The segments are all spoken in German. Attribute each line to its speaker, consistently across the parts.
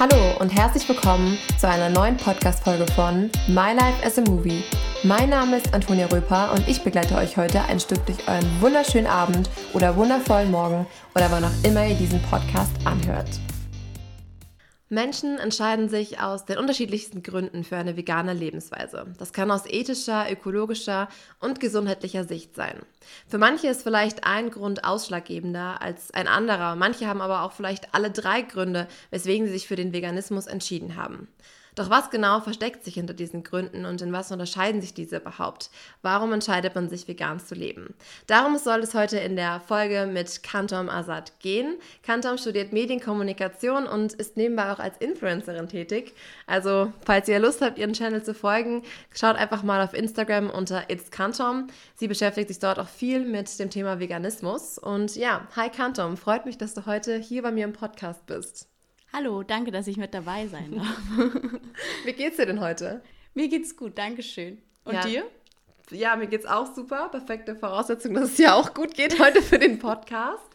Speaker 1: Hallo und herzlich willkommen zu einer neuen Podcast-Folge von My Life as a Movie. Mein Name ist Antonia Röper und ich begleite euch heute ein Stück durch euren wunderschönen Abend oder wundervollen Morgen oder wann auch immer ihr diesen Podcast anhört. Menschen entscheiden sich aus den unterschiedlichsten Gründen für eine vegane Lebensweise. Das kann aus ethischer, ökologischer und gesundheitlicher Sicht sein. Für manche ist vielleicht ein Grund ausschlaggebender als ein anderer. Manche haben aber auch vielleicht alle drei Gründe, weswegen sie sich für den Veganismus entschieden haben. Doch was genau versteckt sich hinter diesen Gründen und in was unterscheiden sich diese überhaupt? Warum entscheidet man sich vegan zu leben? Darum soll es heute in der Folge mit Kantom Azad gehen. Kantom studiert Medienkommunikation und ist nebenbei auch als Influencerin tätig. Also, falls ihr Lust habt, ihren Channel zu folgen, schaut einfach mal auf Instagram unter It's Kantom. Sie beschäftigt sich dort auch viel mit dem Thema Veganismus. Und ja, hi Kantom, freut mich, dass du heute hier bei mir im Podcast bist.
Speaker 2: Hallo, danke, dass ich mit dabei sein darf.
Speaker 1: Wie geht's dir denn heute?
Speaker 2: Mir geht's gut, danke schön. Und ja. dir?
Speaker 1: Ja, mir geht's auch super. Perfekte Voraussetzung, dass es dir auch gut geht heute für den Podcast.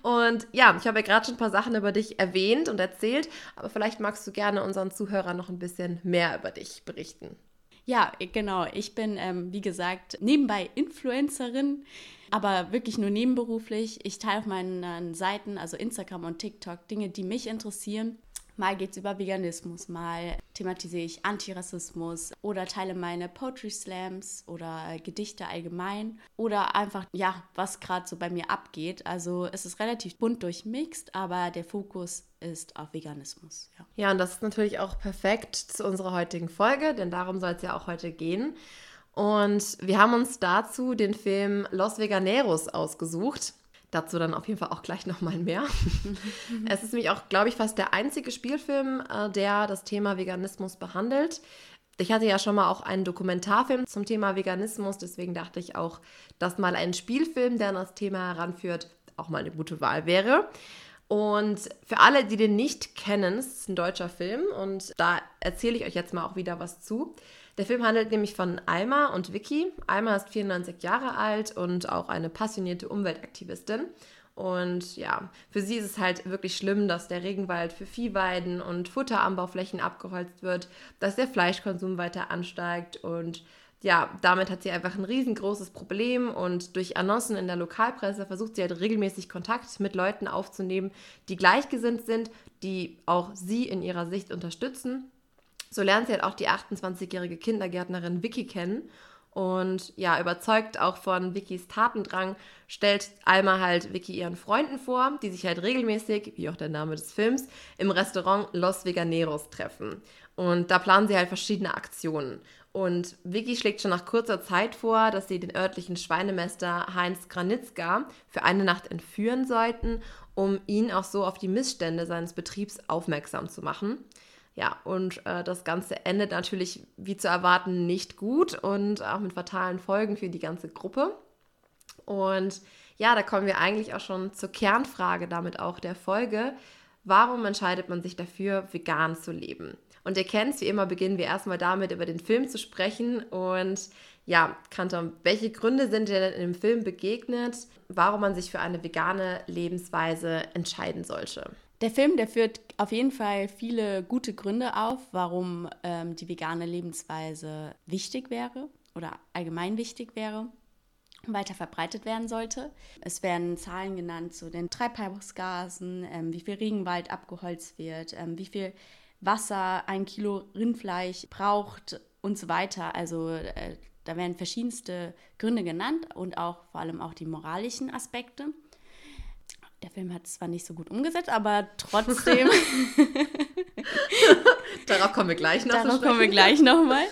Speaker 1: Und ja, ich habe ja gerade schon ein paar Sachen über dich erwähnt und erzählt, aber vielleicht magst du gerne unseren Zuhörern noch ein bisschen mehr über dich berichten.
Speaker 2: Ja, genau. Ich bin, ähm, wie gesagt, nebenbei Influencerin, aber wirklich nur nebenberuflich. Ich teile auf meinen Seiten, also Instagram und TikTok, Dinge, die mich interessieren. Mal geht es über Veganismus, mal thematisiere ich Antirassismus oder teile meine Poetry Slams oder Gedichte allgemein oder einfach, ja, was gerade so bei mir abgeht. Also es ist relativ bunt durchmixt, aber der Fokus ist auf Veganismus.
Speaker 1: Ja. ja, und das ist natürlich auch perfekt zu unserer heutigen Folge, denn darum soll es ja auch heute gehen. Und wir haben uns dazu den Film Los Veganeros ausgesucht. Dazu dann auf jeden Fall auch gleich nochmal mehr. es ist nämlich auch, glaube ich, fast der einzige Spielfilm, äh, der das Thema Veganismus behandelt. Ich hatte ja schon mal auch einen Dokumentarfilm zum Thema Veganismus, deswegen dachte ich auch, dass mal ein Spielfilm, der an das Thema heranführt, auch mal eine gute Wahl wäre. Und für alle, die den nicht kennen, es ist ein deutscher Film und da erzähle ich euch jetzt mal auch wieder was zu. Der Film handelt nämlich von Alma und Vicky. Alma ist 94 Jahre alt und auch eine passionierte Umweltaktivistin. Und ja, für sie ist es halt wirklich schlimm, dass der Regenwald für Viehweiden und Futteranbauflächen abgeholzt wird, dass der Fleischkonsum weiter ansteigt und ja, damit hat sie einfach ein riesengroßes Problem und durch Annoncen in der Lokalpresse versucht sie halt regelmäßig Kontakt mit Leuten aufzunehmen, die gleichgesinnt sind, die auch sie in ihrer Sicht unterstützen so lernt sie halt auch die 28-jährige Kindergärtnerin Vicky kennen. Und ja, überzeugt auch von Vickys Tatendrang, stellt Alma halt Vicky ihren Freunden vor, die sich halt regelmäßig, wie auch der Name des Films, im Restaurant Los Veganeros treffen. Und da planen sie halt verschiedene Aktionen. Und Vicky schlägt schon nach kurzer Zeit vor, dass sie den örtlichen Schweinemester Heinz Granitzka für eine Nacht entführen sollten, um ihn auch so auf die Missstände seines Betriebs aufmerksam zu machen. Ja, und äh, das Ganze endet natürlich, wie zu erwarten, nicht gut und auch mit fatalen Folgen für die ganze Gruppe. Und ja, da kommen wir eigentlich auch schon zur Kernfrage damit auch der Folge. Warum entscheidet man sich dafür, vegan zu leben? Und ihr kennt es, wie immer beginnen wir erstmal damit, über den Film zu sprechen. Und ja, Kanton, welche Gründe sind dir denn in dem Film begegnet, warum man sich für eine vegane Lebensweise entscheiden sollte?
Speaker 2: Der Film, der führt auf jeden Fall viele gute Gründe auf, warum ähm, die vegane Lebensweise wichtig wäre oder allgemein wichtig wäre, weiter verbreitet werden sollte. Es werden Zahlen genannt zu den Treibhausgasen, ähm, wie viel Regenwald abgeholzt wird, ähm, wie viel Wasser ein Kilo Rindfleisch braucht und so weiter. Also äh, da werden verschiedenste Gründe genannt und auch vor allem auch die moralischen Aspekte. Der Film hat es zwar nicht so gut umgesetzt, aber trotzdem.
Speaker 1: Darauf kommen wir gleich noch.
Speaker 2: Darauf kommen wir gleich nochmal.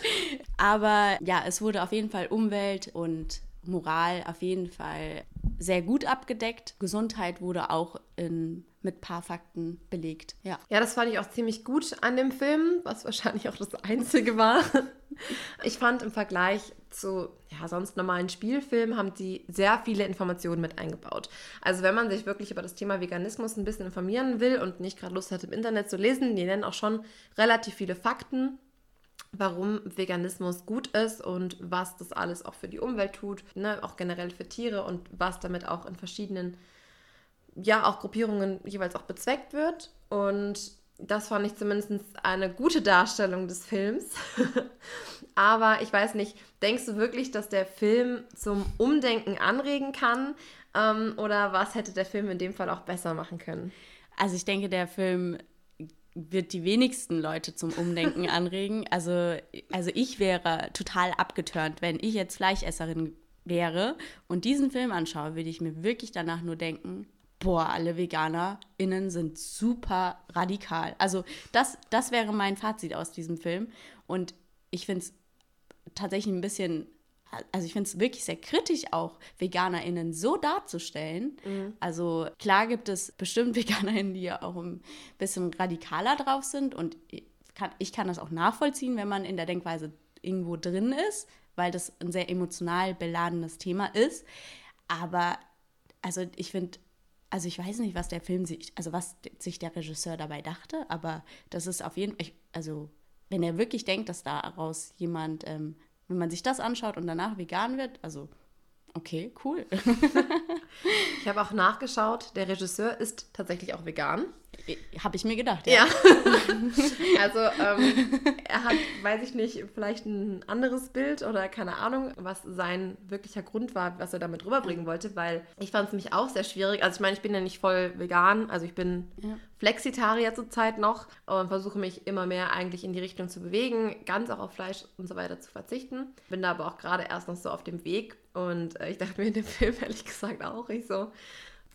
Speaker 2: Aber ja, es wurde auf jeden Fall Umwelt und Moral auf jeden Fall sehr gut abgedeckt. Gesundheit wurde auch in, mit ein paar Fakten belegt. Ja.
Speaker 1: ja, das fand ich auch ziemlich gut an dem Film, was wahrscheinlich auch das Einzige war. Ich fand im Vergleich zu ja, sonst normalen Spielfilmen haben die sehr viele Informationen mit eingebaut. Also wenn man sich wirklich über das Thema Veganismus ein bisschen informieren will und nicht gerade Lust hat im Internet zu lesen, die nennen auch schon relativ viele Fakten, warum Veganismus gut ist und was das alles auch für die Umwelt tut, ne? auch generell für Tiere und was damit auch in verschiedenen, ja, auch Gruppierungen jeweils auch bezweckt wird. Und Das fand ich zumindest eine gute Darstellung des Films. Aber ich weiß nicht, denkst du wirklich, dass der Film zum Umdenken anregen kann? Ähm, oder was hätte der Film in dem Fall auch besser machen können?
Speaker 2: Also ich denke, der Film wird die wenigsten Leute zum Umdenken anregen. Also, also ich wäre total abgeturnt, wenn ich jetzt Fleischesserin wäre und diesen Film anschaue, würde ich mir wirklich danach nur denken, boah, alle VeganerInnen sind super radikal. Also das, das wäre mein Fazit aus diesem Film. Und ich finde es tatsächlich ein bisschen, also ich finde es wirklich sehr kritisch auch, VeganerInnen so darzustellen. Mhm. Also klar gibt es bestimmt VeganerInnen, die ja auch ein bisschen radikaler drauf sind und ich kann, ich kann das auch nachvollziehen, wenn man in der Denkweise irgendwo drin ist, weil das ein sehr emotional beladenes Thema ist. Aber also ich finde, also ich weiß nicht, was der Film sich, also was sich der Regisseur dabei dachte, aber das ist auf jeden Fall, also wenn er wirklich denkt, dass daraus jemand, ähm, wenn man sich das anschaut und danach vegan wird, also okay, cool.
Speaker 1: ich habe auch nachgeschaut, der Regisseur ist tatsächlich auch vegan.
Speaker 2: Habe ich mir gedacht, ja. ja.
Speaker 1: also ähm, er hat, weiß ich nicht, vielleicht ein anderes Bild oder keine Ahnung, was sein wirklicher Grund war, was er damit rüberbringen wollte, weil ich fand es nämlich auch sehr schwierig. Also ich meine, ich bin ja nicht voll vegan, also ich bin ja. Flexitarier zurzeit noch und versuche mich immer mehr eigentlich in die Richtung zu bewegen, ganz auch auf Fleisch und so weiter zu verzichten. Bin da aber auch gerade erst noch so auf dem Weg und äh, ich dachte mir in dem Film ehrlich gesagt auch, ich so,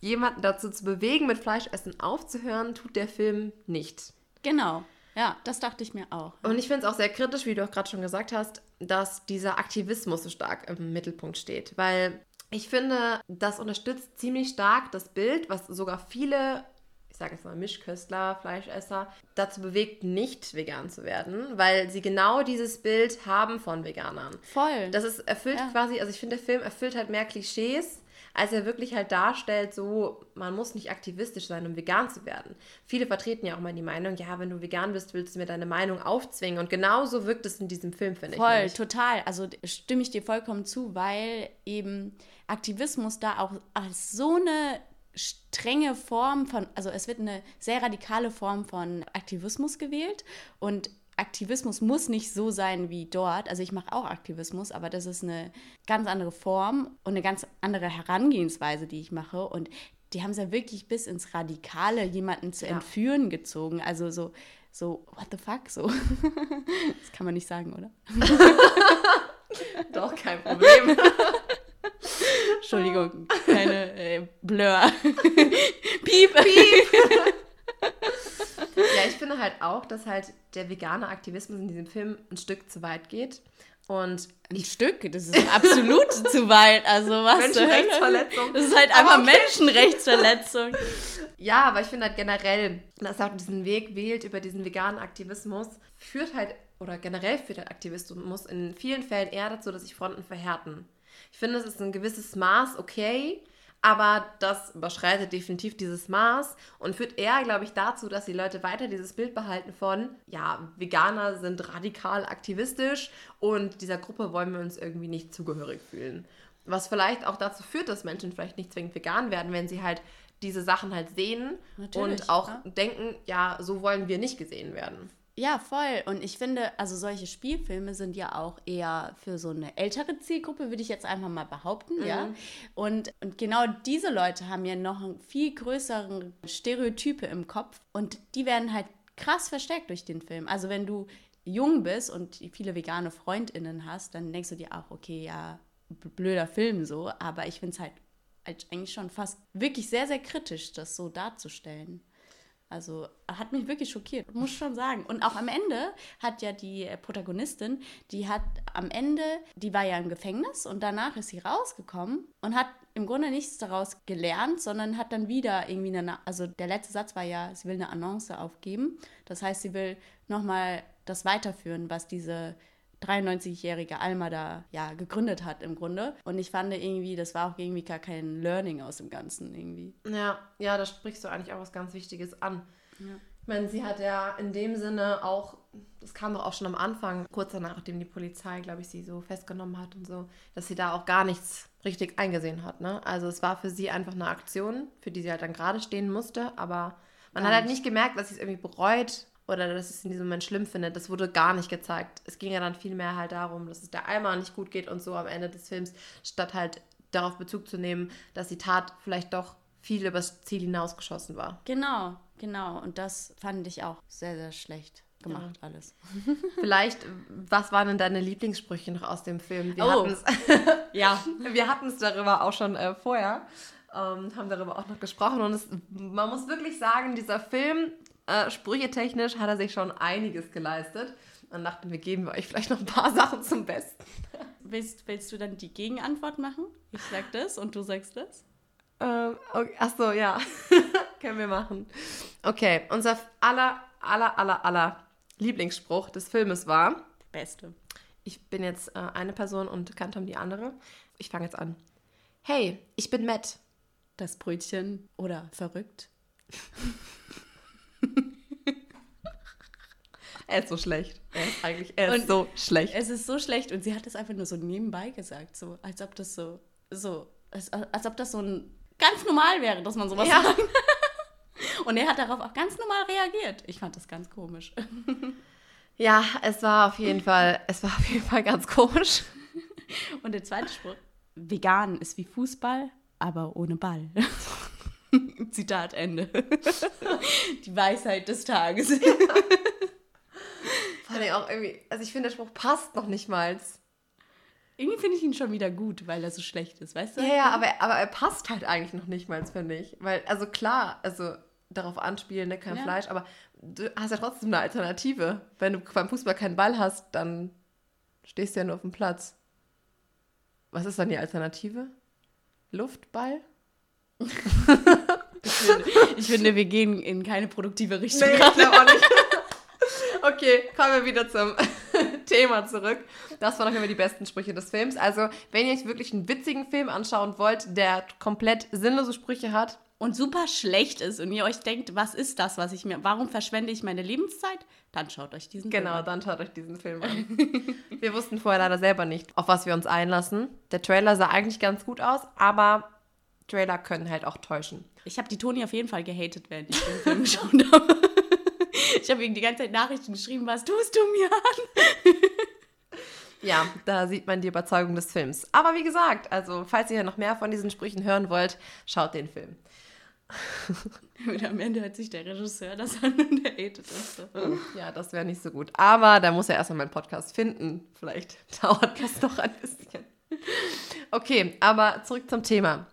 Speaker 1: jemanden dazu zu bewegen, mit Fleischessen aufzuhören, tut der Film nicht.
Speaker 2: Genau. Ja, das dachte ich mir auch.
Speaker 1: Und ich finde es auch sehr kritisch, wie du auch gerade schon gesagt hast, dass dieser Aktivismus so stark im Mittelpunkt steht. Weil ich finde, das unterstützt ziemlich stark das Bild, was sogar viele, ich sage jetzt mal Mischköstler, Fleischesser, dazu bewegt, nicht vegan zu werden, weil sie genau dieses Bild haben von Veganern.
Speaker 2: Voll.
Speaker 1: Das ist erfüllt ja. quasi, also ich finde, der Film erfüllt halt mehr Klischees als er wirklich halt darstellt, so, man muss nicht aktivistisch sein, um vegan zu werden. Viele vertreten ja auch mal die Meinung, ja, wenn du vegan bist, willst du mir deine Meinung aufzwingen. Und genauso wirkt es in diesem Film, finde
Speaker 2: ich. Voll, total. Also stimme ich dir vollkommen zu, weil eben Aktivismus da auch als so eine strenge Form von, also es wird eine sehr radikale Form von Aktivismus gewählt und Aktivismus muss nicht so sein wie dort. Also ich mache auch Aktivismus, aber das ist eine ganz andere Form und eine ganz andere Herangehensweise, die ich mache. Und die haben es ja wirklich bis ins Radikale, jemanden zu ja. entführen gezogen. Also so, so, what the fuck, so. das kann man nicht sagen, oder?
Speaker 1: Doch, kein Problem.
Speaker 2: Entschuldigung, keine äh, Blur. Piep. Piep.
Speaker 1: Ja, ich finde halt auch, dass halt der vegane Aktivismus in diesem Film ein Stück zu weit geht. Und
Speaker 2: ein Stück, das ist absolut zu weit. Also was
Speaker 1: Menschenrechtsverletzung.
Speaker 2: Das ist halt einfach okay. Menschenrechtsverletzung.
Speaker 1: Ja, aber ich finde halt generell, dass er auch diesen Weg wählt über diesen veganen Aktivismus, führt halt, oder generell führt halt Aktivismus in vielen Fällen eher dazu, dass sich Fronten verhärten. Ich finde, es ist ein gewisses Maß okay, aber das überschreitet definitiv dieses Maß und führt eher, glaube ich, dazu, dass die Leute weiter dieses Bild behalten von, ja, Veganer sind radikal aktivistisch und dieser Gruppe wollen wir uns irgendwie nicht zugehörig fühlen. Was vielleicht auch dazu führt, dass Menschen vielleicht nicht zwingend vegan werden, wenn sie halt diese Sachen halt sehen Natürlich, und auch ja. denken, ja, so wollen wir nicht gesehen werden.
Speaker 2: Ja, voll. Und ich finde, also solche Spielfilme sind ja auch eher für so eine ältere Zielgruppe, würde ich jetzt einfach mal behaupten, mhm. ja. Und, und genau diese Leute haben ja noch einen viel größeren Stereotype im Kopf und die werden halt krass verstärkt durch den Film. Also wenn du jung bist und viele vegane FreundInnen hast, dann denkst du dir auch, okay, ja, blöder Film so, aber ich finde es halt eigentlich schon fast wirklich sehr, sehr kritisch, das so darzustellen. Also hat mich wirklich schockiert, muss schon sagen. Und auch am Ende hat ja die Protagonistin, die hat am Ende, die war ja im Gefängnis und danach ist sie rausgekommen und hat im Grunde nichts daraus gelernt, sondern hat dann wieder irgendwie eine, also der letzte Satz war ja, sie will eine Annonce aufgeben. Das heißt, sie will nochmal das weiterführen, was diese 93-jährige Alma da ja gegründet hat im Grunde. Und ich fand irgendwie, das war auch irgendwie gar kein Learning aus dem Ganzen irgendwie.
Speaker 1: Ja, ja, da sprichst du eigentlich auch was ganz Wichtiges an. Ja. Ich meine, sie hat ja in dem Sinne auch, das kam doch auch schon am Anfang, kurz danach, nachdem die Polizei, glaube ich, sie so festgenommen hat und so, dass sie da auch gar nichts richtig eingesehen hat. Ne? Also es war für sie einfach eine Aktion, für die sie halt dann gerade stehen musste, aber Man hat halt nicht gemerkt, dass sie es irgendwie bereut oder dass es in diesem Moment schlimm findet. Das wurde gar nicht gezeigt. Es ging ja dann vielmehr halt darum, dass es der Alma nicht gut geht und so am Ende des Films, statt halt darauf Bezug zu nehmen, dass die Tat vielleicht doch viel übers Ziel hinausgeschossen war.
Speaker 2: Genau, genau. Und das fand ich auch sehr, sehr schlecht gemacht ja. alles.
Speaker 1: Vielleicht, was waren denn deine Lieblingssprüche noch aus dem Film? Wir
Speaker 2: oh.
Speaker 1: ja, wir hatten es darüber auch schon äh, vorher, ähm, haben darüber auch noch gesprochen und es, man muss wirklich sagen, dieser Film, äh, sprüchetechnisch hat er sich schon einiges geleistet. Dann dachten wir, geben wir euch vielleicht noch ein paar Sachen zum Besten.
Speaker 2: Willst, willst du dann die Gegenantwort machen? Ich sag das und du sagst das?
Speaker 1: Ähm, okay. Achso, ja. Können wir machen. Okay, unser aller, aller, aller, aller Lieblingsspruch des Filmes war.
Speaker 2: Beste.
Speaker 1: Ich bin jetzt äh, eine Person und Kantom die andere. Ich fange jetzt an. Hey, ich bin Matt.
Speaker 2: Das Brötchen oder verrückt.
Speaker 1: er ist so schlecht. Er ist eigentlich, er ist und so schlecht.
Speaker 2: Es ist so schlecht und sie hat es einfach nur so nebenbei gesagt, so als ob das so, so, als, als ob das so ein ganz normal wäre, dass man sowas ja. sagt. Und er hat darauf auch ganz normal reagiert. Ich fand das ganz komisch.
Speaker 1: Ja, es war auf jeden Fall, es war auf jeden Fall ganz komisch.
Speaker 2: Und der zweite Spruch: Vegan ist wie Fußball, aber ohne Ball. Zitat Ende. Die Weisheit des Tages. Ja.
Speaker 1: Fand ich auch irgendwie, also ich finde, der Spruch passt noch nicht mal.
Speaker 2: Irgendwie finde ich ihn schon wieder gut, weil er so schlecht ist, weißt du?
Speaker 1: Ja, ja, aber, aber er passt halt eigentlich noch nicht mal, finde ich. Weil, also klar, also darauf anspielen, ne, kein ja. Fleisch, aber du hast ja trotzdem eine Alternative. Wenn du beim Fußball keinen Ball hast, dann stehst du ja nur auf dem Platz. Was ist dann die Alternative? Luftball?
Speaker 2: ich, finde, ich finde, wir gehen in keine produktive Richtung.
Speaker 1: Nee, ich glaube auch nicht. okay, kommen wir wieder zum Thema zurück. Das waren noch immer die besten Sprüche des Films. Also, wenn ihr euch wirklich einen witzigen Film anschauen wollt, der komplett sinnlose Sprüche hat,
Speaker 2: und super schlecht ist und ihr euch denkt, was ist das, was ich mir, warum verschwende ich meine Lebenszeit? Dann schaut euch diesen
Speaker 1: genau, Film an. Genau, dann schaut euch diesen Film an. wir wussten vorher leider selber nicht, auf was wir uns einlassen. Der Trailer sah eigentlich ganz gut aus, aber Trailer können halt auch täuschen.
Speaker 2: Ich habe die Toni auf jeden Fall gehatet, während ich den Film geschaut habe. Ich habe ihm die ganze Zeit Nachrichten geschrieben, was tust du mir an?
Speaker 1: Ja, da sieht man die Überzeugung des Films. Aber wie gesagt, also falls ihr noch mehr von diesen Sprüchen hören wollt, schaut den Film.
Speaker 2: Und am Ende hört sich der Regisseur das an und der hatet das. So.
Speaker 1: Ja, das wäre nicht so gut. Aber da muss er erstmal meinen Podcast finden. Vielleicht dauert das noch ein bisschen. Okay, aber zurück zum Thema.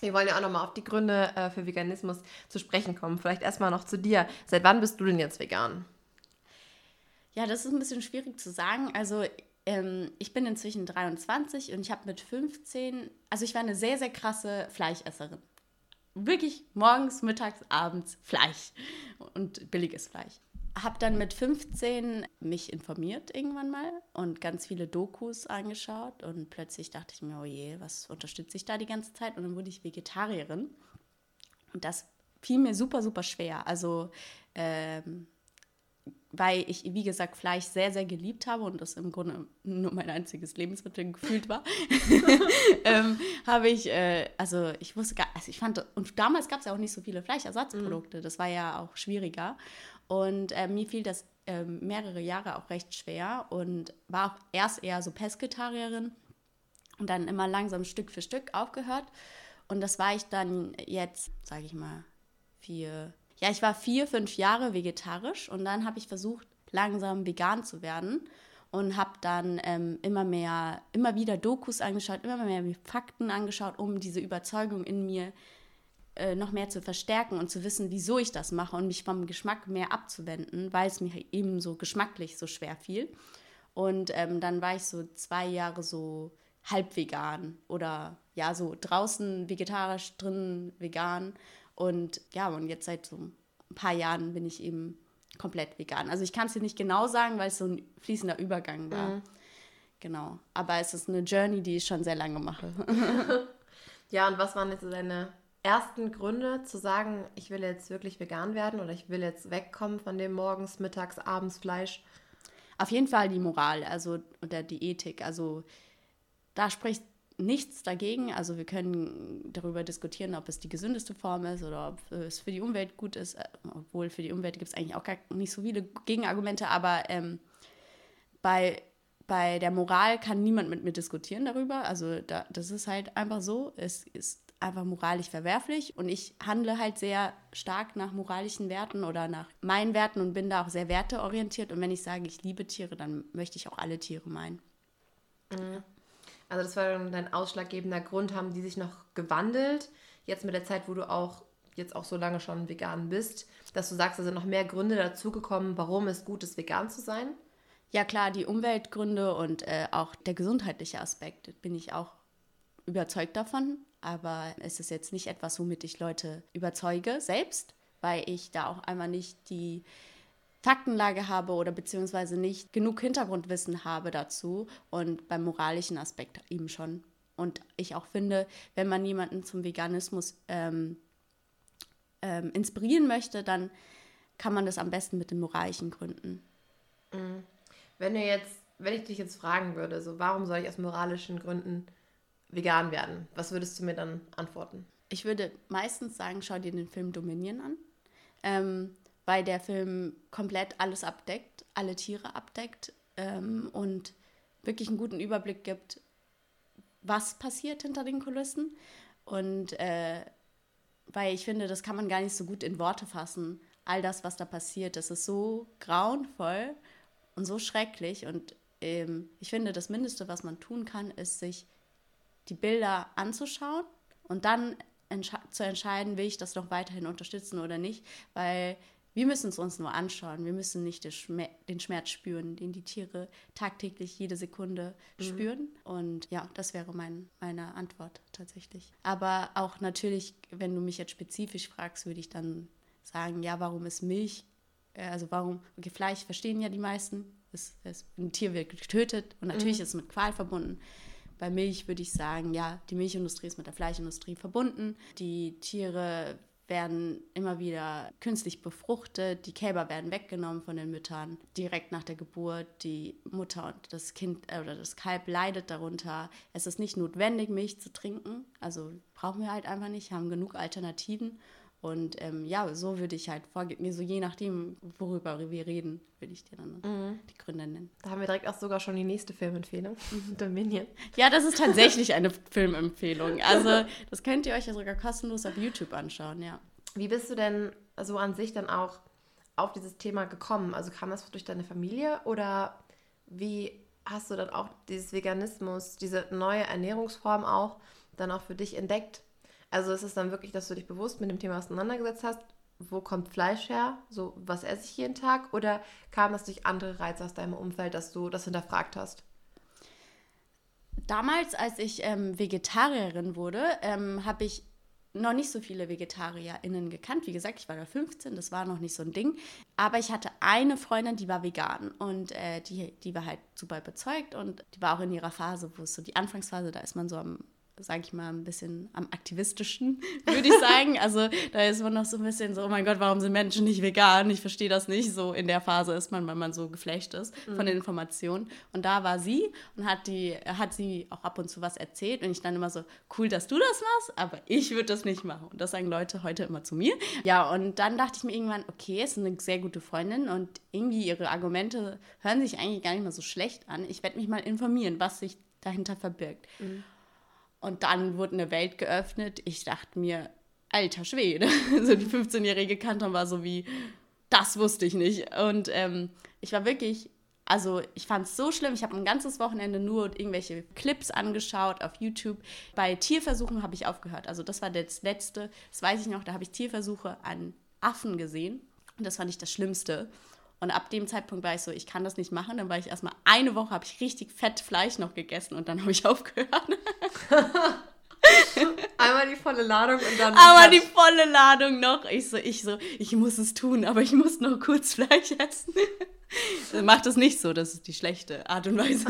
Speaker 1: Wir wollen ja auch nochmal auf die Gründe äh, für Veganismus zu sprechen kommen. Vielleicht erstmal noch zu dir. Seit wann bist du denn jetzt vegan?
Speaker 2: Ja, das ist ein bisschen schwierig zu sagen. Also ähm, ich bin inzwischen 23 und ich habe mit 15, also ich war eine sehr, sehr krasse Fleischesserin wirklich morgens, mittags, abends Fleisch und billiges Fleisch. Habe dann mit 15 mich informiert irgendwann mal und ganz viele Dokus angeschaut und plötzlich dachte ich mir, oh je, was unterstütze ich da die ganze Zeit? Und dann wurde ich Vegetarierin und das fiel mir super, super schwer. Also ähm, weil ich, wie gesagt, Fleisch sehr, sehr geliebt habe und das im Grunde nur mein einziges Lebensmittel gefühlt war, ähm, habe ich, äh, also ich wusste gar, also ich fand, und damals gab es ja auch nicht so viele Fleischersatzprodukte, mhm. das war ja auch schwieriger. Und äh, mir fiel das äh, mehrere Jahre auch recht schwer und war auch erst eher so Pesketarierin und dann immer langsam Stück für Stück aufgehört. Und das war ich dann jetzt, sage ich mal, vier, ja, ich war vier, fünf Jahre vegetarisch und dann habe ich versucht, langsam vegan zu werden und habe dann ähm, immer mehr, immer wieder Dokus angeschaut, immer mehr Fakten angeschaut, um diese Überzeugung in mir äh, noch mehr zu verstärken und zu wissen, wieso ich das mache und mich vom Geschmack mehr abzuwenden, weil es mir eben so geschmacklich so schwer fiel. Und ähm, dann war ich so zwei Jahre so halb vegan oder ja, so draußen vegetarisch, drin vegan und ja, und jetzt seit so ein paar Jahren bin ich eben komplett vegan. Also ich kann es dir nicht genau sagen, weil es so ein fließender Übergang war. Mhm. Genau. Aber es ist eine Journey, die ich schon sehr lange mache.
Speaker 1: ja, und was waren jetzt deine ersten Gründe zu sagen, ich will jetzt wirklich vegan werden oder ich will jetzt wegkommen von dem morgens, mittags, abends Fleisch?
Speaker 2: Auf jeden Fall die Moral, also oder die Ethik. Also da spricht nichts dagegen. Also wir können darüber diskutieren, ob es die gesündeste Form ist oder ob es für die Umwelt gut ist. Äh, obwohl für die Umwelt gibt es eigentlich auch gar nicht so viele Gegenargumente. Aber ähm, bei, bei der Moral kann niemand mit mir diskutieren darüber. Also da, das ist halt einfach so. Es ist einfach moralisch verwerflich und ich handle halt sehr stark nach moralischen Werten oder nach meinen Werten und bin da auch sehr werteorientiert. Und wenn ich sage, ich liebe Tiere, dann möchte ich auch alle Tiere meinen.
Speaker 1: Mhm. Also das war dein ausschlaggebender Grund. Haben die sich noch gewandelt, jetzt mit der Zeit, wo du auch jetzt auch so lange schon vegan bist, dass du sagst, da sind noch mehr Gründe dazugekommen, warum es gut ist, vegan zu sein?
Speaker 2: Ja klar, die Umweltgründe und äh, auch der gesundheitliche Aspekt bin ich auch überzeugt davon. Aber es ist jetzt nicht etwas, womit ich Leute überzeuge selbst, weil ich da auch einmal nicht die Faktenlage habe oder beziehungsweise nicht genug Hintergrundwissen habe dazu und beim moralischen Aspekt eben schon. Und ich auch finde, wenn man jemanden zum Veganismus ähm, ähm, inspirieren möchte, dann kann man das am besten mit den moralischen Gründen.
Speaker 1: Mhm. Wenn du jetzt, wenn ich dich jetzt fragen würde, so warum soll ich aus moralischen Gründen vegan werden, was würdest du mir dann antworten?
Speaker 2: Ich würde meistens sagen, schau dir den Film Dominion an. Ähm, weil der Film komplett alles abdeckt, alle Tiere abdeckt ähm, und wirklich einen guten Überblick gibt, was passiert hinter den Kulissen. Und äh, weil ich finde, das kann man gar nicht so gut in Worte fassen. All das, was da passiert, das ist so grauenvoll und so schrecklich. Und ähm, ich finde, das Mindeste, was man tun kann, ist, sich die Bilder anzuschauen und dann entsche zu entscheiden, will ich das noch weiterhin unterstützen oder nicht. Weil wir müssen es uns nur anschauen. Wir müssen nicht den Schmerz spüren, den die Tiere tagtäglich jede Sekunde mhm. spüren. Und ja, das wäre mein, meine Antwort tatsächlich. Aber auch natürlich, wenn du mich jetzt spezifisch fragst, würde ich dann sagen, ja, warum ist Milch, äh, also warum, okay, Fleisch verstehen ja die meisten, es, es, ein Tier wird getötet und natürlich mhm. ist es mit Qual verbunden. Bei Milch würde ich sagen, ja, die Milchindustrie ist mit der Fleischindustrie verbunden. Die Tiere werden immer wieder künstlich befruchtet, die Kälber werden weggenommen von den Müttern direkt nach der Geburt. Die Mutter und das Kind äh, oder das Kalb leidet darunter. Es ist nicht notwendig, Milch zu trinken, also brauchen wir halt einfach nicht, haben genug Alternativen. Und ähm, ja, so würde ich halt vorgehen, so je nachdem, worüber wir reden, würde ich dir dann mhm. die Gründe nennen.
Speaker 1: Da haben wir direkt auch sogar schon die nächste Filmempfehlung, Dominion.
Speaker 2: Ja, das ist tatsächlich eine Filmempfehlung. Also das könnt ihr euch ja sogar kostenlos auf YouTube anschauen, ja.
Speaker 1: Wie bist du denn so an sich dann auch auf dieses Thema gekommen? Also kam das durch deine Familie oder wie hast du dann auch dieses Veganismus, diese neue Ernährungsform auch dann auch für dich entdeckt? Also ist es dann wirklich, dass du dich bewusst mit dem Thema auseinandergesetzt hast, wo kommt Fleisch her? So, was esse ich jeden Tag? Oder kam das durch andere Reize aus deinem Umfeld, dass du das hinterfragt hast?
Speaker 2: Damals, als ich ähm, Vegetarierin wurde, ähm, habe ich noch nicht so viele VegetarierInnen gekannt. Wie gesagt, ich war da 15, das war noch nicht so ein Ding. Aber ich hatte eine Freundin, die war vegan und äh, die, die war halt super überzeugt und die war auch in ihrer Phase, wo es so die Anfangsphase, da ist man so am sage ich mal, ein bisschen am aktivistischen, würde ich sagen. Also da ist man noch so ein bisschen so, oh mein Gott, warum sind Menschen nicht vegan? Ich verstehe das nicht. So in der Phase ist man, weil man so geflecht ist mhm. von den Informationen. Und da war sie und hat, die, hat sie auch ab und zu was erzählt. Und ich dann immer so, cool, dass du das machst, aber ich würde das nicht machen. Und das sagen Leute heute immer zu mir. Ja, und dann dachte ich mir irgendwann, okay, ist eine sehr gute Freundin und irgendwie ihre Argumente hören sich eigentlich gar nicht mal so schlecht an. Ich werde mich mal informieren, was sich dahinter verbirgt. Mhm. Und dann wurde eine Welt geöffnet. Ich dachte mir, alter Schwede. So die 15-jährige Kanton war so wie, das wusste ich nicht. Und ähm, ich war wirklich, also ich fand es so schlimm. Ich habe ein ganzes Wochenende nur irgendwelche Clips angeschaut auf YouTube. Bei Tierversuchen habe ich aufgehört. Also das war das letzte, das weiß ich noch, da habe ich Tierversuche an Affen gesehen. Und das fand ich das Schlimmste. Und ab dem Zeitpunkt war ich so, ich kann das nicht machen. Dann war ich erstmal eine Woche, habe ich richtig fett Fleisch noch gegessen und dann habe ich aufgehört.
Speaker 1: Einmal die volle Ladung und dann.
Speaker 2: Einmal die volle Ladung noch. Ich so, ich so, ich muss es tun, aber ich muss noch kurz Fleisch essen. Macht es nicht so, das ist die schlechte Art und Weise.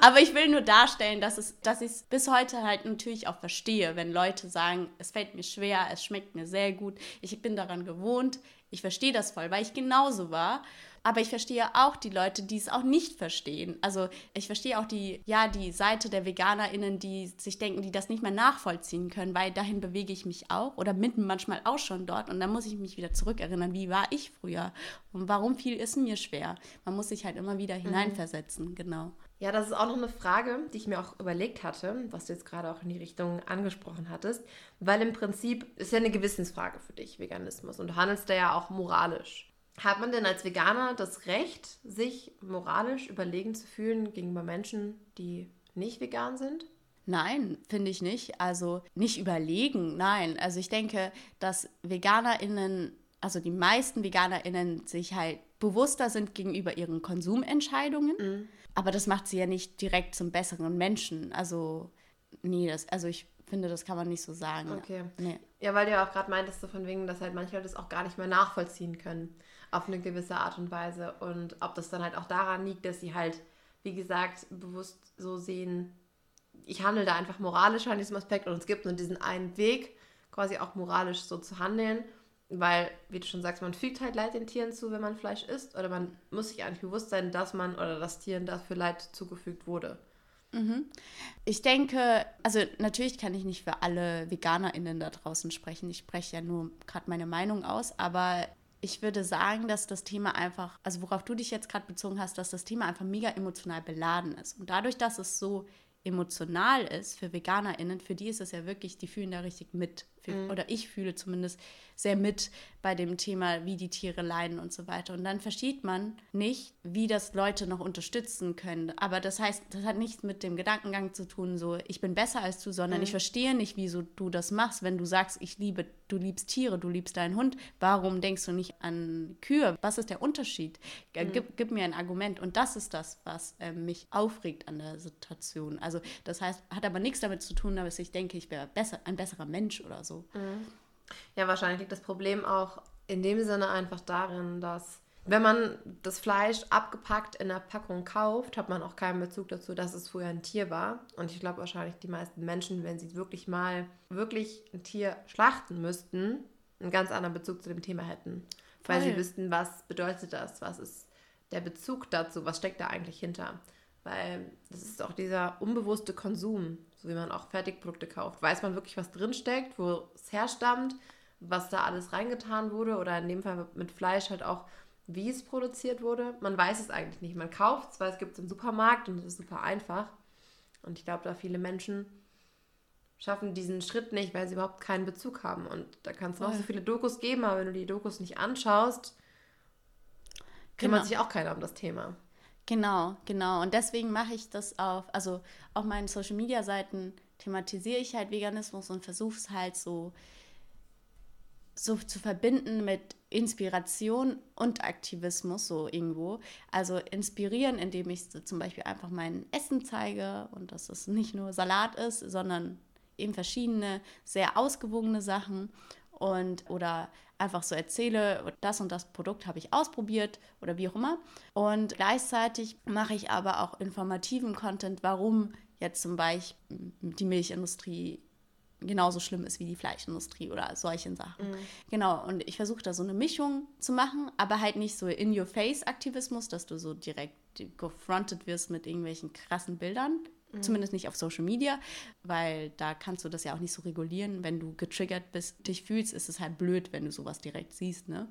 Speaker 2: Aber ich will nur darstellen, dass, es, dass ich es bis heute halt natürlich auch verstehe, wenn Leute sagen, es fällt mir schwer, es schmeckt mir sehr gut, ich bin daran gewohnt, ich verstehe das voll, weil ich genauso war. Aber ich verstehe auch die Leute, die es auch nicht verstehen. Also ich verstehe auch die, ja, die Seite der VeganerInnen, die sich denken, die das nicht mehr nachvollziehen können, weil dahin bewege ich mich auch oder mitten manchmal auch schon dort. Und dann muss ich mich wieder zurückerinnern, wie war ich früher und warum fiel es mir schwer. Man muss sich halt immer wieder mhm. hineinversetzen, genau.
Speaker 1: Ja, das ist auch noch eine Frage, die ich mir auch überlegt hatte, was du jetzt gerade auch in die Richtung angesprochen hattest, weil im Prinzip ist ja eine Gewissensfrage für dich, Veganismus, und du handelst da ja auch moralisch. Hat man denn als Veganer das Recht, sich moralisch überlegen zu fühlen gegenüber Menschen, die nicht vegan sind?
Speaker 2: Nein, finde ich nicht. Also nicht überlegen, nein. Also ich denke, dass VeganerInnen, also die meisten VeganerInnen sich halt bewusster sind gegenüber ihren Konsumentscheidungen. Mhm. Aber das macht sie ja nicht direkt zum besseren Menschen. Also, nee, das, also ich finde, das kann man nicht so sagen.
Speaker 1: Okay. Nee. Ja, weil du ja auch gerade meintest, so von wegen, dass halt manche Leute das auch gar nicht mehr nachvollziehen können auf eine gewisse Art und Weise. Und ob das dann halt auch daran liegt, dass sie halt, wie gesagt, bewusst so sehen, ich handle da einfach moralisch an diesem Aspekt und es gibt nur diesen einen Weg, quasi auch moralisch so zu handeln. Weil, wie du schon sagst, man fügt halt Leid den Tieren zu, wenn man Fleisch isst. Oder man muss sich eigentlich bewusst sein, dass man oder das Tieren dafür Leid zugefügt wurde.
Speaker 2: Mhm. Ich denke, also natürlich kann ich nicht für alle VeganerInnen da draußen sprechen. Ich spreche ja nur gerade meine Meinung aus, aber ich würde sagen, dass das Thema einfach, also worauf du dich jetzt gerade bezogen hast, dass das Thema einfach mega emotional beladen ist. Und dadurch, dass es so emotional ist für VeganerInnen, für die ist es ja wirklich, die fühlen da richtig mit. Für, mhm. Oder ich fühle zumindest sehr mit bei dem Thema, wie die Tiere leiden und so weiter. Und dann versteht man nicht, wie das Leute noch unterstützen können. Aber das heißt, das hat nichts mit dem Gedankengang zu tun, so ich bin besser als du, sondern mhm. ich verstehe nicht, wieso du das machst, wenn du sagst, ich liebe, du liebst Tiere, du liebst deinen Hund. Warum denkst du nicht an Kühe? Was ist der Unterschied? Mhm. Gib, gib, mir ein Argument. Und das ist das, was äh, mich aufregt an der Situation. Also das heißt, hat aber nichts damit zu tun, dass ich denke, ich wäre besser, ein besserer Mensch oder so. Mhm.
Speaker 1: Ja, wahrscheinlich liegt das Problem auch in dem Sinne einfach darin, dass wenn man das Fleisch abgepackt in der Packung kauft, hat man auch keinen Bezug dazu, dass es früher ein Tier war. Und ich glaube wahrscheinlich die meisten Menschen, wenn sie wirklich mal wirklich ein Tier schlachten müssten, einen ganz anderen Bezug zu dem Thema hätten. Voll. Weil sie wüssten, was bedeutet das, was ist der Bezug dazu, was steckt da eigentlich hinter. Weil das ist auch dieser unbewusste Konsum, so wie man auch Fertigprodukte kauft. Weiß man wirklich, was drinsteckt, wo es herstammt, was da alles reingetan wurde oder in dem Fall mit Fleisch halt auch, wie es produziert wurde. Man weiß es eigentlich nicht. Man kauft es, weil es gibt es im Supermarkt und es ist super einfach. Und ich glaube, da viele Menschen schaffen diesen Schritt nicht, weil sie überhaupt keinen Bezug haben. Und da kann es noch so viele Dokus geben, aber wenn du die Dokus nicht anschaust, kümmert genau. sich auch keiner um das Thema.
Speaker 2: Genau, genau. Und deswegen mache ich das auf, also auf meinen Social Media Seiten thematisiere ich halt Veganismus und versuche es halt so, so zu verbinden mit Inspiration und Aktivismus, so irgendwo. Also inspirieren, indem ich zum Beispiel einfach mein Essen zeige und dass es nicht nur Salat ist, sondern eben verschiedene, sehr ausgewogene Sachen und oder einfach so erzähle, das und das Produkt habe ich ausprobiert oder wie auch immer. Und gleichzeitig mache ich aber auch informativen Content, warum jetzt zum Beispiel die Milchindustrie genauso schlimm ist wie die Fleischindustrie oder solche Sachen. Mhm. Genau, und ich versuche da so eine Mischung zu machen, aber halt nicht so in-your-face-Aktivismus, dass du so direkt gefrontet wirst mit irgendwelchen krassen Bildern, Mhm. Zumindest nicht auf Social Media, weil da kannst du das ja auch nicht so regulieren. Wenn du getriggert bist, dich fühlst, ist es halt blöd, wenn du sowas direkt siehst. Ne?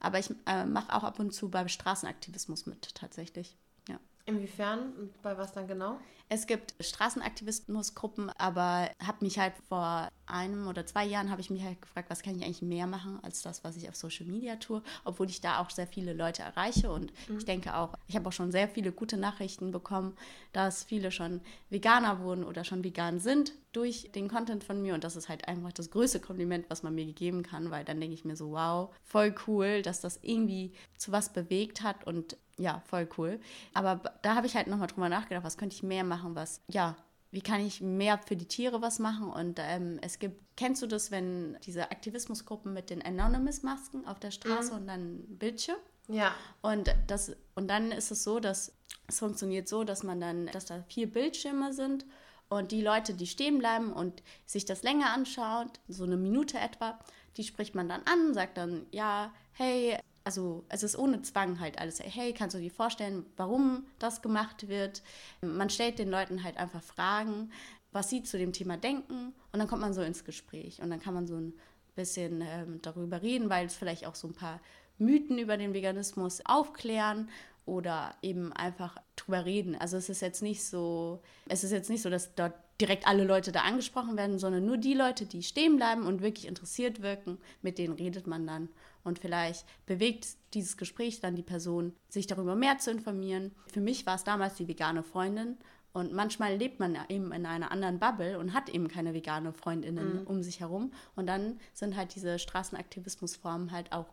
Speaker 2: Aber ich äh, mache auch ab und zu beim Straßenaktivismus mit, tatsächlich. Ja.
Speaker 1: Inwiefern und bei was dann genau?
Speaker 2: Es gibt Straßenaktivismusgruppen, aber habe mich halt vor einem oder zwei Jahren habe ich mich halt gefragt, was kann ich eigentlich mehr machen als das, was ich auf Social Media tue, obwohl ich da auch sehr viele Leute erreiche und mhm. ich denke auch, ich habe auch schon sehr viele gute Nachrichten bekommen, dass viele schon Veganer wurden oder schon vegan sind durch den Content von mir und das ist halt einfach das größte Kompliment, was man mir gegeben kann, weil dann denke ich mir so, wow, voll cool, dass das irgendwie zu was bewegt hat und ja, voll cool. Aber da habe ich halt nochmal drüber nachgedacht, was könnte ich mehr machen, was, ja, wie kann ich mehr für die Tiere was machen? Und ähm, es gibt, kennst du das, wenn diese Aktivismusgruppen mit den Anonymous-Masken auf der Straße mhm. und dann Bildschirm? Ja. Und, das, und dann ist es so, dass es funktioniert so, dass man dann, dass da vier Bildschirme sind und die Leute, die stehen bleiben und sich das länger anschaut, so eine Minute etwa, die spricht man dann an, sagt dann, ja, hey, also es ist ohne Zwang halt alles, hey, kannst du dir vorstellen, warum das gemacht wird? Man stellt den Leuten halt einfach Fragen, was sie zu dem Thema denken und dann kommt man so ins Gespräch und dann kann man so ein bisschen ähm, darüber reden, weil es vielleicht auch so ein paar Mythen über den Veganismus aufklären oder eben einfach drüber reden. Also es ist jetzt nicht so, es ist jetzt nicht so, dass dort direkt alle Leute da angesprochen werden, sondern nur die Leute, die stehen bleiben und wirklich interessiert wirken, mit denen redet man dann. Und vielleicht bewegt dieses Gespräch dann die Person, sich darüber mehr zu informieren. Für mich war es damals die vegane Freundin. Und manchmal lebt man eben in einer anderen Bubble und hat eben keine vegane Freundinnen mhm. um sich herum. Und dann sind halt diese Straßenaktivismusformen halt auch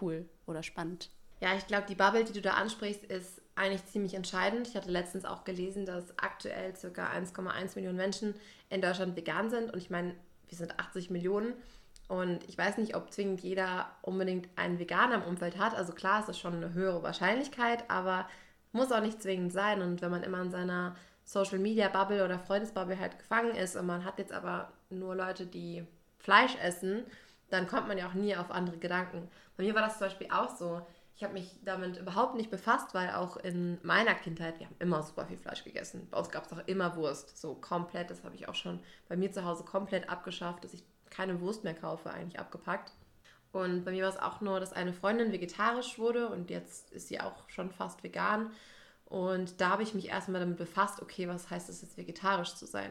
Speaker 2: cool oder spannend.
Speaker 1: Ja, ich glaube, die Bubble, die du da ansprichst, ist eigentlich ziemlich entscheidend. Ich hatte letztens auch gelesen, dass aktuell ca. 1,1 Millionen Menschen in Deutschland vegan sind. Und ich meine, wir sind 80 Millionen. Und ich weiß nicht, ob zwingend jeder unbedingt einen Veganer im Umfeld hat. Also klar, es ist schon eine höhere Wahrscheinlichkeit, aber muss auch nicht zwingend sein. Und wenn man immer in seiner Social Media Bubble oder Freundesbubble halt gefangen ist und man hat jetzt aber nur Leute, die Fleisch essen, dann kommt man ja auch nie auf andere Gedanken. Bei mir war das zum Beispiel auch so. Ich habe mich damit überhaupt nicht befasst, weil auch in meiner Kindheit, wir haben immer super viel Fleisch gegessen. Bei uns gab es auch immer Wurst, so komplett. Das habe ich auch schon bei mir zu Hause komplett abgeschafft, dass ich keine Wurst mehr kaufe, eigentlich abgepackt. Und bei mir war es auch nur, dass eine Freundin vegetarisch wurde und jetzt ist sie auch schon fast vegan. Und da habe ich mich erstmal damit befasst, okay, was heißt es jetzt vegetarisch zu sein?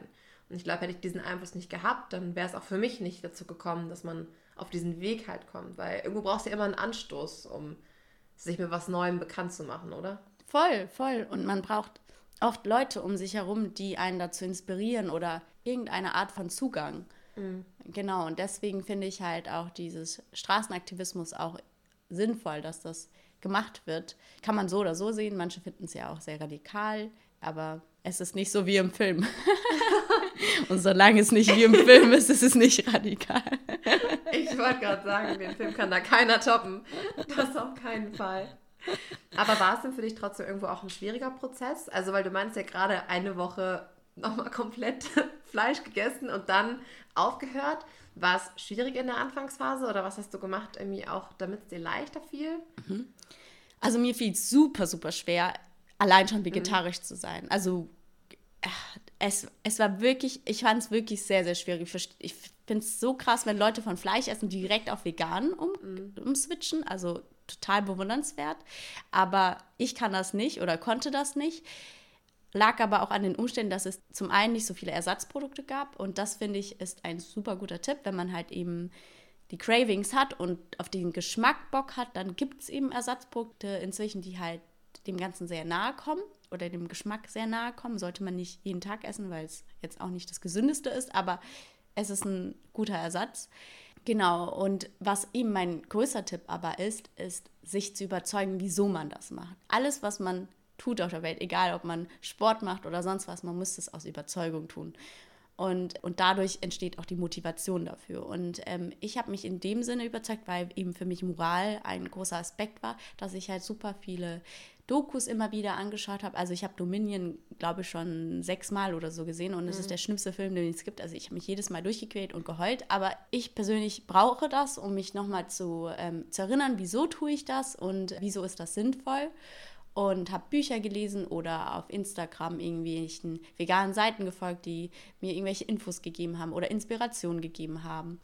Speaker 1: Und ich glaube, hätte ich diesen Einfluss nicht gehabt, dann wäre es auch für mich nicht dazu gekommen, dass man auf diesen Weg halt kommt. Weil irgendwo brauchst du ja immer einen Anstoß, um sich mit was Neuem bekannt zu machen, oder?
Speaker 2: Voll, voll. Und man braucht oft Leute um sich herum, die einen dazu inspirieren oder irgendeine Art von Zugang. Mhm. Genau, und deswegen finde ich halt auch dieses Straßenaktivismus auch sinnvoll, dass das gemacht wird. Kann man so oder so sehen. Manche finden es ja auch sehr radikal, aber es ist nicht so wie im Film. und solange es nicht wie im Film ist, ist es nicht radikal.
Speaker 1: ich wollte gerade sagen, den Film kann da keiner toppen. Das auf keinen Fall. Aber war es denn für dich trotzdem irgendwo auch ein schwieriger Prozess? Also, weil du meinst ja gerade eine Woche nochmal komplett Fleisch gegessen und dann aufgehört. War es schwierig in der Anfangsphase oder was hast du gemacht, irgendwie auch, damit es dir leichter fiel?
Speaker 2: Mhm. Also mir fiel es super, super schwer, allein schon vegetarisch mhm. zu sein. Also äh, es, es war wirklich, ich fand es wirklich sehr, sehr schwierig. Ich finde es so krass, wenn Leute von Fleisch essen, direkt auf vegan um, mhm. umswitchen. Also total bewundernswert. Aber ich kann das nicht oder konnte das nicht. Lag aber auch an den Umständen, dass es zum einen nicht so viele Ersatzprodukte gab. Und das finde ich ist ein super guter Tipp, wenn man halt eben die Cravings hat und auf den Geschmack Bock hat, dann gibt es eben Ersatzprodukte inzwischen, die halt dem Ganzen sehr nahe kommen oder dem Geschmack sehr nahe kommen. Sollte man nicht jeden Tag essen, weil es jetzt auch nicht das Gesündeste ist, aber es ist ein guter Ersatz. Genau, und was eben mein größter Tipp aber ist, ist, sich zu überzeugen, wieso man das macht. Alles, was man tut auf der Welt, egal ob man Sport macht oder sonst was, man muss es aus Überzeugung tun. Und, und dadurch entsteht auch die Motivation dafür. Und ähm, ich habe mich in dem Sinne überzeugt, weil eben für mich Moral ein großer Aspekt war, dass ich halt super viele Dokus immer wieder angeschaut habe. Also ich habe Dominion, glaube ich, schon sechsmal oder so gesehen und es mhm. ist der schlimmste Film, den es gibt. Also ich habe mich jedes Mal durchgequält und geheult. Aber ich persönlich brauche das, um mich nochmal zu, ähm, zu erinnern, wieso tue ich das und wieso ist das sinnvoll und habe Bücher gelesen oder auf Instagram irgendwelchen veganen Seiten gefolgt, die mir irgendwelche Infos gegeben haben oder Inspiration gegeben haben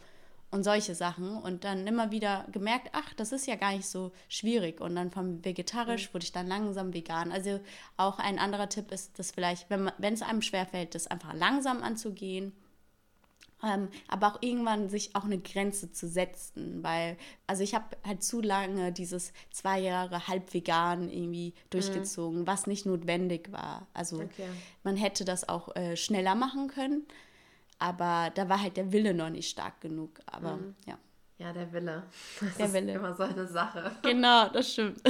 Speaker 2: und solche Sachen und dann immer wieder gemerkt, ach, das ist ja gar nicht so schwierig und dann vom vegetarisch mhm. wurde ich dann langsam vegan. Also auch ein anderer Tipp ist, dass vielleicht, wenn es einem schwerfällt, das einfach langsam anzugehen ähm, aber auch irgendwann sich auch eine Grenze zu setzen, weil, also ich habe halt zu lange dieses zwei Jahre halb vegan irgendwie durchgezogen, mhm. was nicht notwendig war. Also okay. man hätte das auch äh, schneller machen können, aber da war halt der Wille noch nicht stark genug. Aber mhm. ja.
Speaker 1: Ja, der Wille. Das der ist Wille. immer so eine Sache.
Speaker 2: Genau, das stimmt.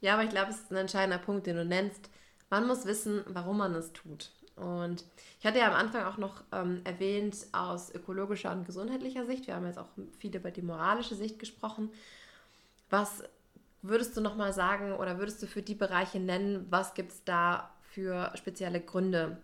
Speaker 1: ja, aber ich glaube, es ist ein entscheidender Punkt, den du nennst. Man muss wissen, warum man es tut. Und ich hatte ja am Anfang auch noch ähm, erwähnt, aus ökologischer und gesundheitlicher Sicht, wir haben jetzt auch viel über die moralische Sicht gesprochen. Was würdest du nochmal sagen oder würdest du für die Bereiche nennen, was gibt es da für spezielle Gründe,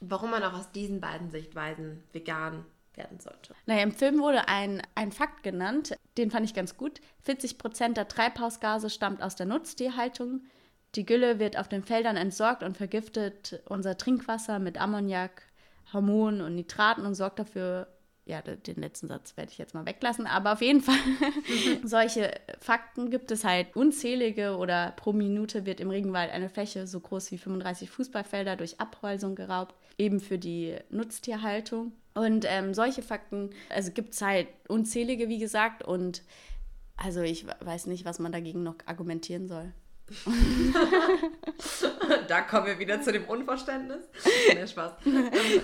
Speaker 1: warum man auch aus diesen beiden Sichtweisen vegan werden sollte?
Speaker 2: Naja, im Film wurde ein, ein Fakt genannt, den fand ich ganz gut. 40 Prozent der Treibhausgase stammt aus der Nutztierhaltung. Die Gülle wird auf den Feldern entsorgt und vergiftet unser Trinkwasser mit Ammoniak, Hormonen und Nitraten und sorgt dafür, ja, den letzten Satz werde ich jetzt mal weglassen, aber auf jeden Fall, solche Fakten gibt es halt unzählige oder pro Minute wird im Regenwald eine Fläche so groß wie 35 Fußballfelder durch Abholzung geraubt, eben für die Nutztierhaltung. Und ähm, solche Fakten, also gibt es halt unzählige, wie gesagt, und also ich weiß nicht, was man dagegen noch argumentieren soll.
Speaker 1: da kommen wir wieder zu dem Unverständnis. Nee, Spaß.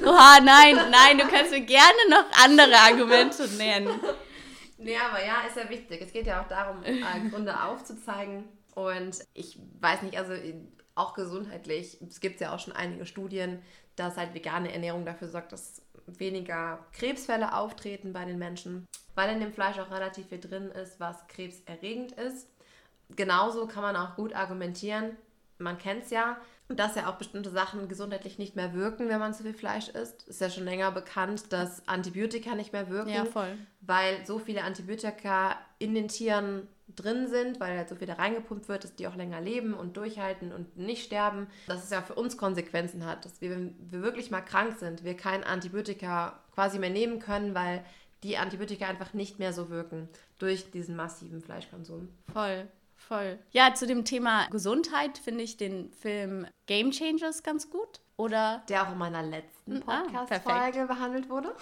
Speaker 2: Oha, nein, nein, du kannst mir gerne noch andere Argumente nennen.
Speaker 1: Nee, aber ja, ist ja wichtig. Es geht ja auch darum, äh, Gründe aufzuzeigen. Und ich weiß nicht, also auch gesundheitlich, es gibt ja auch schon einige Studien, dass halt vegane Ernährung dafür sorgt, dass weniger Krebsfälle auftreten bei den Menschen, weil in dem Fleisch auch relativ viel drin ist, was krebserregend ist genauso kann man auch gut argumentieren, man kennt es ja, dass ja auch bestimmte Sachen gesundheitlich nicht mehr wirken, wenn man zu viel Fleisch isst. Ist ja schon länger bekannt, dass Antibiotika nicht mehr wirken,
Speaker 2: ja, voll.
Speaker 1: weil so viele Antibiotika in den Tieren drin sind, weil halt so viel da reingepumpt wird, dass die auch länger leben und durchhalten und nicht sterben. Dass es ja für uns Konsequenzen hat, dass wir, wenn wir wirklich mal krank sind, wir kein Antibiotika quasi mehr nehmen können, weil die Antibiotika einfach nicht mehr so wirken durch diesen massiven Fleischkonsum.
Speaker 2: Voll voll. Ja, zu dem Thema Gesundheit finde ich den Film Game Changers ganz gut. Oder
Speaker 1: der auch in meiner letzten ah, Podcast-Folge ah, behandelt wurde.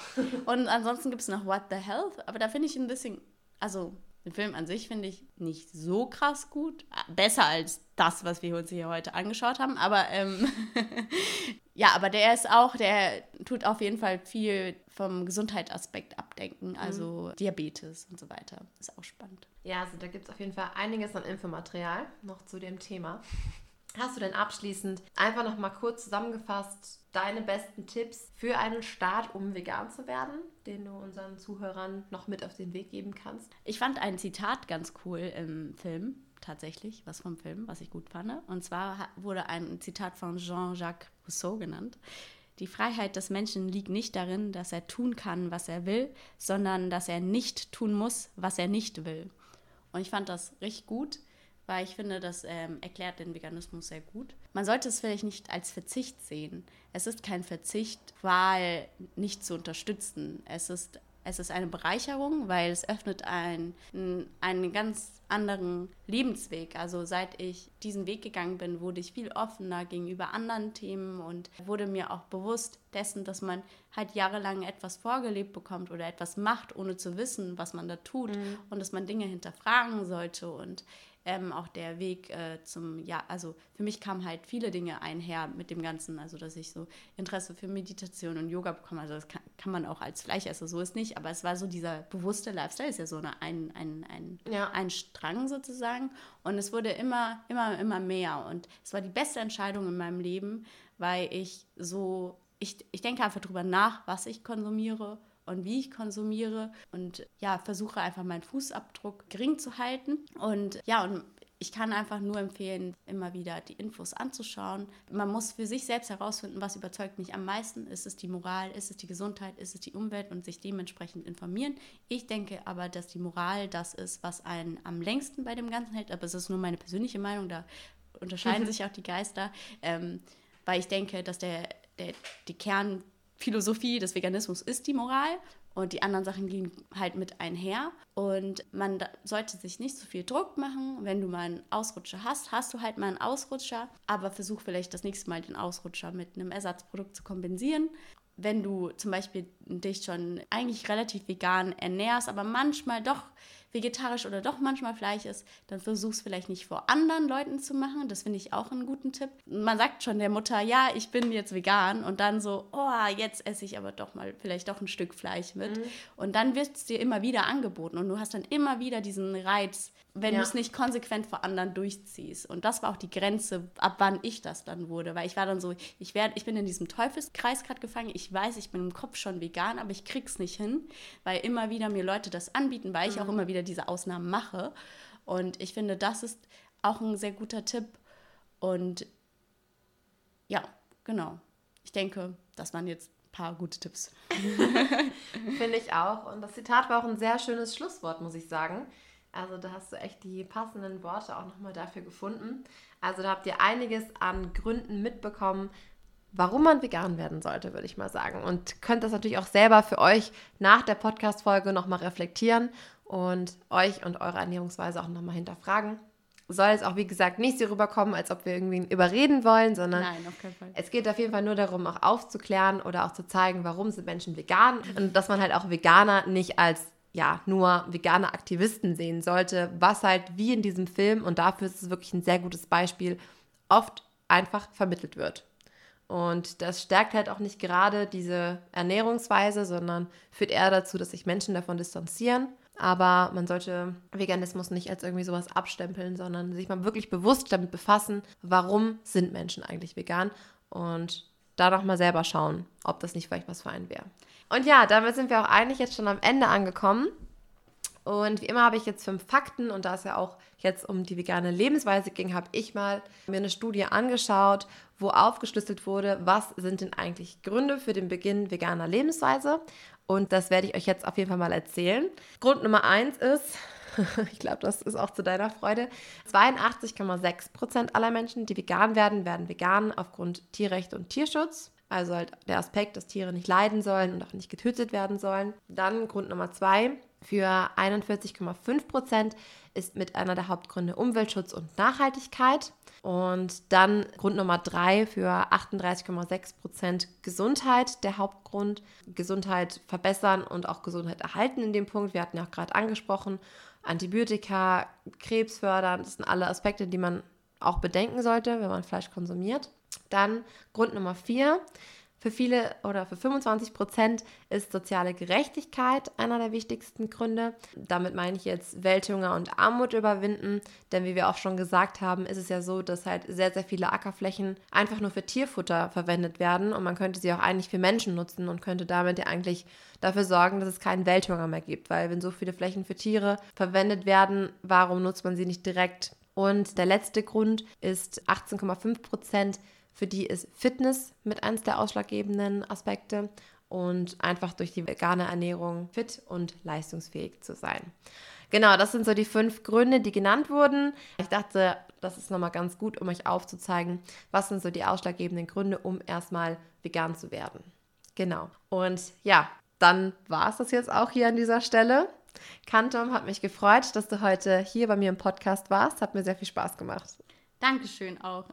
Speaker 2: Und ansonsten gibt es noch What the Health, aber da finde ich ein bisschen, also den Film an sich finde ich nicht so krass gut. Besser als das, was wir uns hier heute angeschaut haben. Aber ähm, ja, aber der ist auch, der tut auf jeden Fall viel vom Gesundheitsaspekt abdenken. Mhm. Also mhm. Diabetes und so weiter. Ist auch spannend.
Speaker 1: Ja, also da gibt es auf jeden Fall einiges an Infomaterial noch zu dem Thema. Hast du denn abschließend einfach noch mal kurz zusammengefasst deine besten Tipps für einen Start, um vegan zu werden, den du unseren Zuhörern noch mit auf den Weg geben kannst?
Speaker 2: Ich fand ein Zitat ganz cool im Film, tatsächlich, was vom Film, was ich gut fand. Und zwar wurde ein Zitat von Jean-Jacques Rousseau genannt. Die Freiheit des Menschen liegt nicht darin, dass er tun kann, was er will, sondern dass er nicht tun muss, was er nicht will. Und ich fand das richtig gut, weil ich finde, das ähm, erklärt den Veganismus sehr gut. Man sollte es vielleicht nicht als Verzicht sehen. Es ist kein Verzicht, Wahl nicht zu unterstützen. Es ist, es ist eine Bereicherung, weil es öffnet ein, einen ganz anderen Lebensweg. Also seit ich diesen Weg gegangen bin, wurde ich viel offener gegenüber anderen Themen und wurde mir auch bewusst dessen, dass man halt jahrelang etwas vorgelebt bekommt oder etwas macht, ohne zu wissen, was man da tut mhm. und dass man Dinge hinterfragen sollte und ähm, auch der Weg äh, zum, ja, also für mich kamen halt viele Dinge einher mit dem Ganzen, also dass ich so Interesse für Meditation und Yoga bekomme, also das kann, kann man auch als Fleischesser, so ist nicht, aber es war so dieser bewusste Lifestyle, ist ja so eine, ein, ein, ein, ja. ein Strang sozusagen. Und es wurde immer, immer, immer mehr. Und es war die beste Entscheidung in meinem Leben, weil ich so, ich, ich denke einfach drüber nach, was ich konsumiere und wie ich konsumiere und ja, versuche einfach meinen Fußabdruck gering zu halten. Und ja, und ich kann einfach nur empfehlen, immer wieder die Infos anzuschauen. Man muss für sich selbst herausfinden, was überzeugt mich am meisten. Ist es die Moral, ist es die Gesundheit, ist es die Umwelt und sich dementsprechend informieren. Ich denke aber, dass die Moral das ist, was einen am längsten bei dem Ganzen hält. Aber es ist nur meine persönliche Meinung, da unterscheiden sich auch die Geister. Ähm, weil ich denke, dass der, der, die Kern Philosophie des Veganismus ist die Moral und die anderen Sachen gehen halt mit einher. Und man sollte sich nicht so viel Druck machen. Wenn du mal einen Ausrutscher hast, hast du halt mal einen Ausrutscher, aber versuch vielleicht das nächste Mal den Ausrutscher mit einem Ersatzprodukt zu kompensieren. Wenn du zum Beispiel dich schon eigentlich relativ vegan ernährst, aber manchmal doch vegetarisch oder doch manchmal Fleisch ist, dann versuch es vielleicht nicht vor anderen Leuten zu machen. Das finde ich auch einen guten Tipp. Man sagt schon der Mutter, ja, ich bin jetzt vegan und dann so, oh, jetzt esse ich aber doch mal vielleicht doch ein Stück Fleisch mit. Mhm. Und dann wird es dir immer wieder angeboten und du hast dann immer wieder diesen Reiz, wenn ja. du es nicht konsequent vor anderen durchziehst. Und das war auch die Grenze, ab wann ich das dann wurde. Weil ich war dann so, ich, werd, ich bin in diesem Teufelskreis gerade gefangen. Ich weiß, ich bin im Kopf schon vegan, aber ich krieg's nicht hin, weil immer wieder mir Leute das anbieten, weil ich mhm. auch immer wieder wieder diese Ausnahmen mache. Und ich finde, das ist auch ein sehr guter Tipp. Und ja, genau. Ich denke, das waren jetzt ein paar gute Tipps.
Speaker 1: Finde ich auch. Und das Zitat war auch ein sehr schönes Schlusswort, muss ich sagen. Also da hast du echt die passenden Worte auch nochmal dafür gefunden. Also da habt ihr einiges an Gründen mitbekommen, warum man vegan werden sollte, würde ich mal sagen. Und könnt das natürlich auch selber für euch nach der Podcast-Folge nochmal reflektieren und euch und eure Ernährungsweise auch nochmal hinterfragen. Soll es auch, wie gesagt, nicht so rüberkommen, als ob wir irgendwie überreden wollen, sondern
Speaker 2: Nein,
Speaker 1: es geht auf jeden Fall nur darum, auch aufzuklären oder auch zu zeigen, warum sind Menschen vegan und dass man halt auch Veganer nicht als ja, nur vegane Aktivisten sehen sollte, was halt wie in diesem Film, und dafür ist es wirklich ein sehr gutes Beispiel, oft einfach vermittelt wird. Und das stärkt halt auch nicht gerade diese Ernährungsweise, sondern führt eher dazu, dass sich Menschen davon distanzieren. Aber man sollte Veganismus nicht als irgendwie sowas abstempeln, sondern sich mal wirklich bewusst damit befassen, warum sind Menschen eigentlich vegan und da noch mal selber schauen, ob das nicht vielleicht was für einen wäre. Und ja, damit sind wir auch eigentlich jetzt schon am Ende angekommen. Und wie immer habe ich jetzt fünf Fakten und da es ja auch jetzt um die vegane Lebensweise ging, habe ich mal mir eine Studie angeschaut, wo aufgeschlüsselt wurde, was sind denn eigentlich Gründe für den Beginn veganer Lebensweise. Und das werde ich euch jetzt auf jeden Fall mal erzählen. Grund Nummer eins ist, ich glaube, das ist auch zu deiner Freude, 82,6 Prozent aller Menschen, die vegan werden, werden vegan aufgrund Tierrechte und Tierschutz. Also halt der Aspekt, dass Tiere nicht leiden sollen und auch nicht getötet werden sollen. Dann Grund Nummer zwei, für 41,5 Prozent ist mit einer der Hauptgründe Umweltschutz und Nachhaltigkeit. Und dann Grund Nummer drei für 38,6 Prozent Gesundheit, der Hauptgrund. Gesundheit verbessern und auch Gesundheit erhalten in dem Punkt. Wir hatten ja auch gerade angesprochen, Antibiotika, Krebs fördern, das sind alle Aspekte, die man auch bedenken sollte, wenn man Fleisch konsumiert. Dann Grund Nummer vier für viele oder für 25 Prozent ist soziale Gerechtigkeit einer der wichtigsten Gründe. Damit meine ich jetzt Welthunger und Armut überwinden. Denn wie wir auch schon gesagt haben, ist es ja so, dass halt sehr, sehr viele Ackerflächen einfach nur für Tierfutter verwendet werden. Und man könnte sie auch eigentlich für Menschen nutzen und könnte damit ja eigentlich dafür sorgen, dass es keinen Welthunger mehr gibt. Weil wenn so viele Flächen für Tiere verwendet werden, warum nutzt man sie nicht direkt? Und der letzte Grund ist 18,5 Prozent für die ist Fitness mit eines der ausschlaggebenden Aspekte und einfach durch die vegane Ernährung fit und leistungsfähig zu sein. Genau, das sind so die fünf Gründe, die genannt wurden. Ich dachte, das ist nochmal ganz gut, um euch aufzuzeigen, was sind so die ausschlaggebenden Gründe, um erstmal vegan zu werden. Genau. Und ja, dann war es das jetzt auch hier an dieser Stelle. Kantom hat mich gefreut, dass du heute hier bei mir im Podcast warst. Hat mir sehr viel Spaß gemacht.
Speaker 2: Dankeschön auch.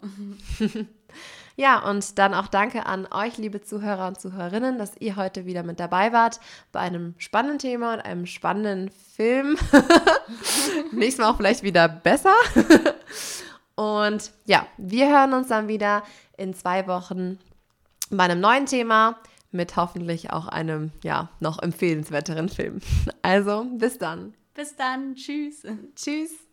Speaker 1: ja, und dann auch danke an euch, liebe Zuhörer und Zuhörerinnen, dass ihr heute wieder mit dabei wart bei einem spannenden Thema und einem spannenden Film. Nächstes Mal auch vielleicht wieder besser. und ja, wir hören uns dann wieder in zwei Wochen bei einem neuen Thema mit hoffentlich auch einem, ja, noch empfehlenswerteren Film. Also, bis dann.
Speaker 2: Bis dann. Tschüss.
Speaker 1: Tschüss.